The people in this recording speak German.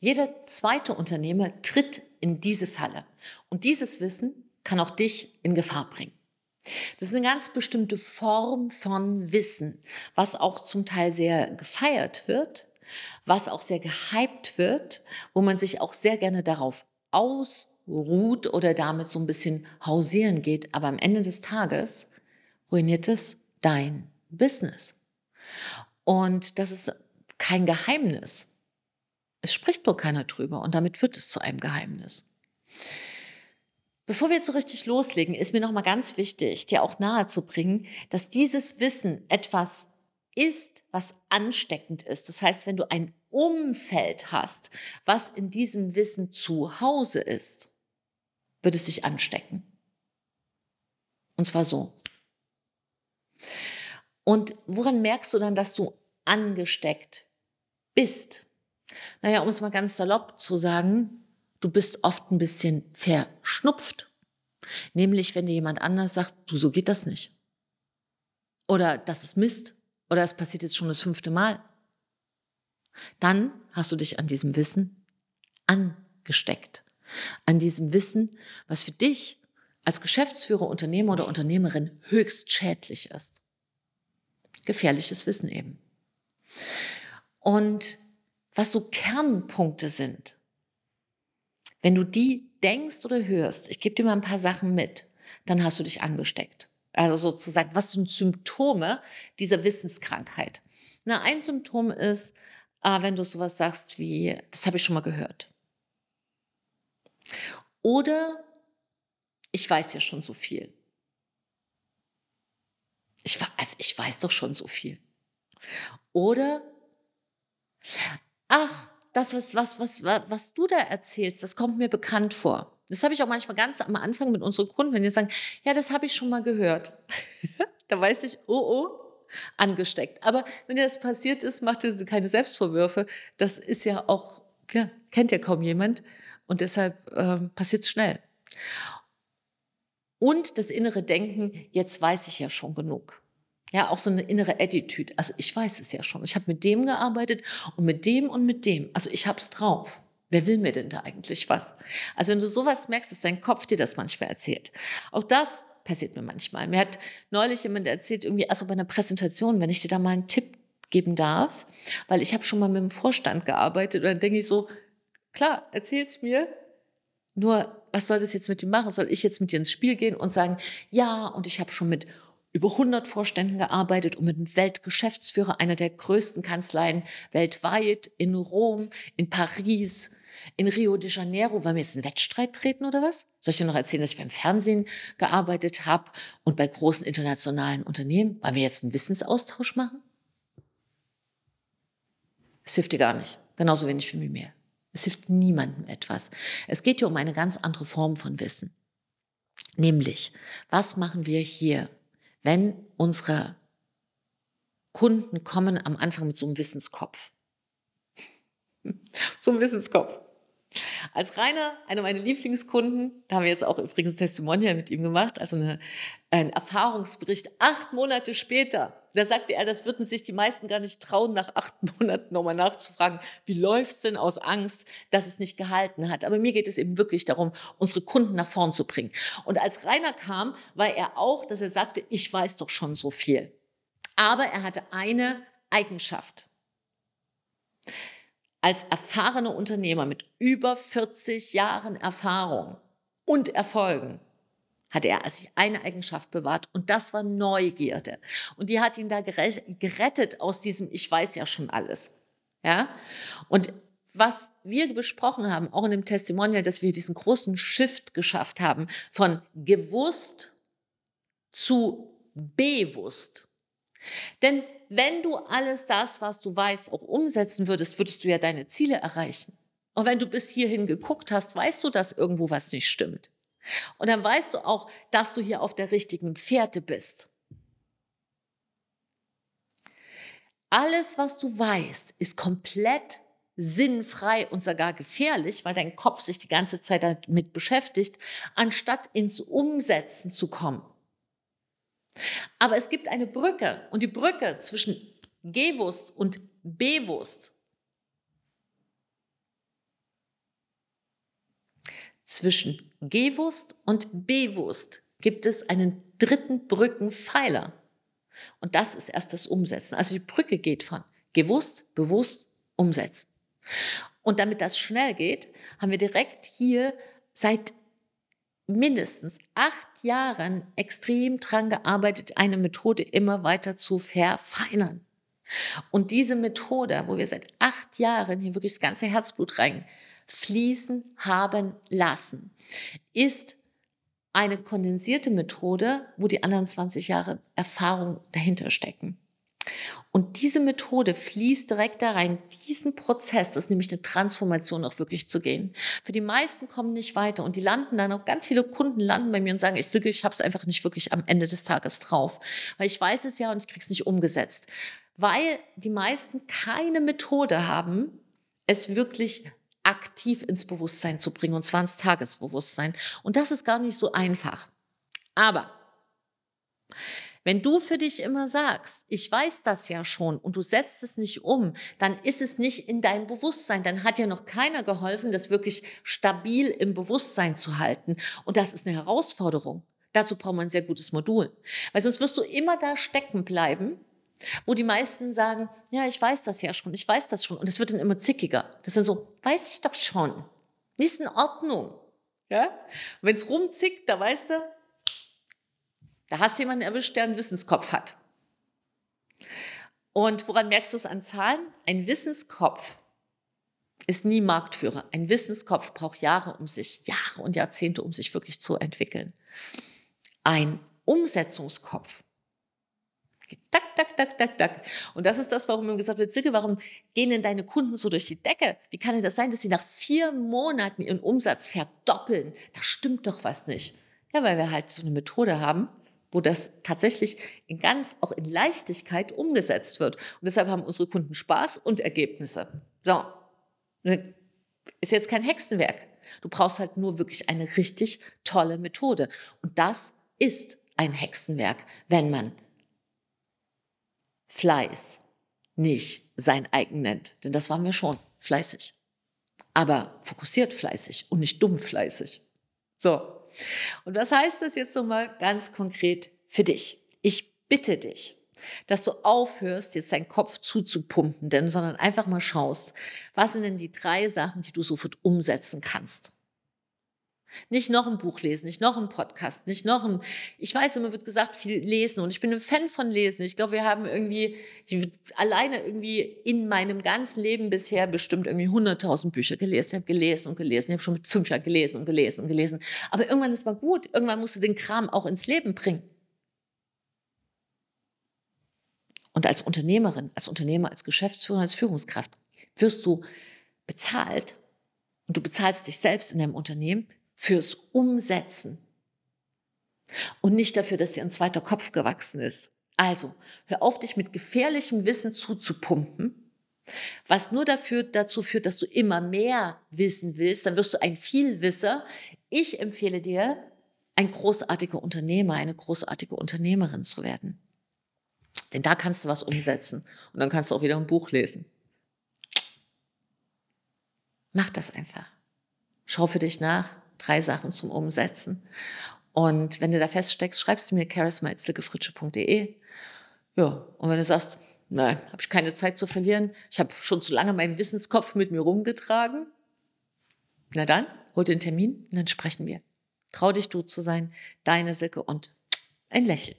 Jeder zweite Unternehmer tritt in diese Falle. Und dieses Wissen kann auch dich in Gefahr bringen. Das ist eine ganz bestimmte Form von Wissen, was auch zum Teil sehr gefeiert wird, was auch sehr gehypt wird, wo man sich auch sehr gerne darauf ausruht oder damit so ein bisschen hausieren geht. Aber am Ende des Tages ruiniert es dein Business. Und das ist kein Geheimnis. Es spricht nur keiner drüber und damit wird es zu einem Geheimnis. Bevor wir jetzt so richtig loslegen, ist mir nochmal ganz wichtig, dir auch nahezubringen, dass dieses Wissen etwas ist, was ansteckend ist. Das heißt, wenn du ein Umfeld hast, was in diesem Wissen zu Hause ist, wird es sich anstecken. Und zwar so. Und woran merkst du dann, dass du angesteckt bist? Naja, um es mal ganz salopp zu sagen, du bist oft ein bisschen verschnupft. Nämlich, wenn dir jemand anders sagt, du, so geht das nicht. Oder das ist Mist. Oder es passiert jetzt schon das fünfte Mal. Dann hast du dich an diesem Wissen angesteckt. An diesem Wissen, was für dich als Geschäftsführer, Unternehmer oder Unternehmerin höchst schädlich ist. Gefährliches Wissen eben. Und was so Kernpunkte sind, wenn du die denkst oder hörst, ich gebe dir mal ein paar Sachen mit, dann hast du dich angesteckt. Also sozusagen, was sind Symptome dieser Wissenskrankheit? Na, ein Symptom ist, äh, wenn du sowas sagst wie, das habe ich schon mal gehört. Oder ich weiß ja schon so viel. Ich, also ich weiß doch schon so viel. Oder, ach, das, was, was, was, was du da erzählst, das kommt mir bekannt vor. Das habe ich auch manchmal ganz am Anfang mit unseren Kunden, wenn die sagen, ja, das habe ich schon mal gehört. da weiß ich, oh, oh, angesteckt. Aber wenn dir das passiert ist, macht dir keine Selbstvorwürfe. Das ist ja auch, ja, kennt ja kaum jemand. Und deshalb ähm, passiert es schnell. Und das innere Denken, jetzt weiß ich ja schon genug. Ja, auch so eine innere Attitude. Also ich weiß es ja schon. Ich habe mit dem gearbeitet und mit dem und mit dem. Also ich habe es drauf. Wer will mir denn da eigentlich was? Also wenn du sowas merkst, dass dein Kopf dir das manchmal erzählt. Auch das passiert mir manchmal. Mir hat neulich jemand erzählt, irgendwie, also bei einer Präsentation, wenn ich dir da mal einen Tipp geben darf, weil ich habe schon mal mit dem Vorstand gearbeitet und dann denke ich so, klar, erzähl's mir, nur was soll das jetzt mit ihm machen? Soll ich jetzt mit dir ins Spiel gehen und sagen, ja, und ich habe schon mit über 100 Vorständen gearbeitet und mit einem Weltgeschäftsführer einer der größten Kanzleien weltweit in Rom, in Paris, in Rio de Janeiro. Wollen wir jetzt einen Wettstreit treten oder was? Soll ich dir noch erzählen, dass ich beim Fernsehen gearbeitet habe und bei großen internationalen Unternehmen? Wollen wir jetzt einen Wissensaustausch machen? Es hilft dir gar nicht. Genauso wenig wie mir. Es hilft niemandem etwas. Es geht hier um eine ganz andere Form von Wissen. Nämlich, was machen wir hier, wenn unsere Kunden kommen am Anfang mit so einem Wissenskopf? so einem Wissenskopf. Als Rainer, einer meiner Lieblingskunden, da haben wir jetzt auch übrigens ein Testimonial mit ihm gemacht, also eine, ein Erfahrungsbericht, acht Monate später, da sagte er, das würden sich die meisten gar nicht trauen, nach acht Monaten nochmal nachzufragen, wie läuft's denn aus Angst, dass es nicht gehalten hat. Aber mir geht es eben wirklich darum, unsere Kunden nach vorn zu bringen. Und als Rainer kam, war er auch, dass er sagte, ich weiß doch schon so viel. Aber er hatte eine Eigenschaft als erfahrener Unternehmer mit über 40 Jahren Erfahrung und Erfolgen hat er sich eine Eigenschaft bewahrt und das war Neugierde. Und die hat ihn da gerettet aus diesem Ich weiß ja schon alles. Ja? Und was wir besprochen haben, auch in dem Testimonial, dass wir diesen großen Shift geschafft haben von gewusst zu bewusst. Denn wenn du alles das, was du weißt, auch umsetzen würdest, würdest du ja deine Ziele erreichen. Und wenn du bis hierhin geguckt hast, weißt du, dass irgendwo was nicht stimmt. Und dann weißt du auch, dass du hier auf der richtigen Pferde bist. Alles, was du weißt, ist komplett sinnfrei und sogar gefährlich, weil dein Kopf sich die ganze Zeit damit beschäftigt, anstatt ins Umsetzen zu kommen. Aber es gibt eine Brücke und die Brücke zwischen Gewusst und Bewusst zwischen gewusst und bewusst gibt es einen dritten Brückenpfeiler. Und das ist erst das Umsetzen. Also die Brücke geht von gewusst, bewusst, umsetzen. Und damit das schnell geht, haben wir direkt hier seit mindestens acht Jahren extrem dran gearbeitet, eine Methode immer weiter zu verfeinern. Und diese Methode, wo wir seit acht Jahren hier wirklich das ganze Herzblut rein fließen haben lassen, ist eine kondensierte Methode, wo die anderen 20 Jahre Erfahrung dahinter stecken. Und diese Methode fließt direkt da rein, diesen Prozess, das ist nämlich eine Transformation auch wirklich zu gehen. Für die meisten kommen nicht weiter und die landen dann auch, ganz viele Kunden landen bei mir und sagen, ich ich habe es einfach nicht wirklich am Ende des Tages drauf, weil ich weiß es ja und ich kriege es nicht umgesetzt. Weil die meisten keine Methode haben, es wirklich aktiv ins Bewusstsein zu bringen, und zwar ins Tagesbewusstsein. Und das ist gar nicht so einfach. Aber wenn du für dich immer sagst, ich weiß das ja schon und du setzt es nicht um, dann ist es nicht in deinem Bewusstsein. Dann hat ja noch keiner geholfen, das wirklich stabil im Bewusstsein zu halten. Und das ist eine Herausforderung. Dazu braucht man ein sehr gutes Modul. Weil sonst wirst du immer da stecken bleiben, wo die meisten sagen, ja, ich weiß das ja schon, ich weiß das schon. Und es wird dann immer zickiger. Das sind so, weiß ich doch schon. Ist in Ordnung. Ja? Wenn es rumzickt, da weißt du, da hast du jemanden erwischt, der einen Wissenskopf hat. Und woran merkst du es an Zahlen? Ein Wissenskopf ist nie Marktführer. Ein Wissenskopf braucht Jahre, um sich, Jahre und Jahrzehnte, um sich wirklich zu entwickeln. Ein Umsetzungskopf. Tak, tak, tak, tak, tak. Und das ist das, warum mir gesagt wird, Silke, warum gehen denn deine Kunden so durch die Decke? Wie kann denn das sein, dass sie nach vier Monaten ihren Umsatz verdoppeln? Da stimmt doch was nicht. Ja, weil wir halt so eine Methode haben, wo das tatsächlich in ganz, auch in Leichtigkeit umgesetzt wird. Und deshalb haben unsere Kunden Spaß und Ergebnisse. So. Ist jetzt kein Hexenwerk. Du brauchst halt nur wirklich eine richtig tolle Methode. Und das ist ein Hexenwerk, wenn man Fleiß nicht sein eigen nennt. Denn das waren wir schon, fleißig. Aber fokussiert fleißig und nicht dumm fleißig. So, und was heißt das jetzt nochmal ganz konkret für dich? Ich bitte dich, dass du aufhörst, jetzt deinen Kopf zuzupumpen, denn, sondern einfach mal schaust, was sind denn die drei Sachen, die du sofort umsetzen kannst. Nicht noch ein Buch lesen, nicht noch ein Podcast, nicht noch ein, ich weiß immer wird gesagt, viel lesen und ich bin ein Fan von Lesen. Ich glaube, wir haben irgendwie, ich, alleine irgendwie in meinem ganzen Leben bisher bestimmt irgendwie 100.000 Bücher gelesen. Ich habe gelesen und gelesen, ich habe schon mit fünf Jahren gelesen und gelesen und gelesen. Aber irgendwann ist mal gut, irgendwann musst du den Kram auch ins Leben bringen. Und als Unternehmerin, als Unternehmer, als Geschäftsführer, als Führungskraft wirst du bezahlt und du bezahlst dich selbst in deinem Unternehmen fürs Umsetzen und nicht dafür, dass dir ein zweiter Kopf gewachsen ist. Also, hör auf, dich mit gefährlichem Wissen zuzupumpen, was nur dafür, dazu führt, dass du immer mehr wissen willst, dann wirst du ein Vielwisser. Ich empfehle dir, ein großartiger Unternehmer, eine großartige Unternehmerin zu werden. Denn da kannst du was umsetzen und dann kannst du auch wieder ein Buch lesen. Mach das einfach. Schau für dich nach, drei Sachen zum Umsetzen. Und wenn du da feststeckst, schreibst du mir charisma.silkefritsche.de. Ja, und wenn du sagst, nein, habe ich keine Zeit zu verlieren, ich habe schon zu lange meinen Wissenskopf mit mir rumgetragen, na dann, hol einen Termin und dann sprechen wir. Trau dich, du zu sein, deine Silke und ein Lächeln.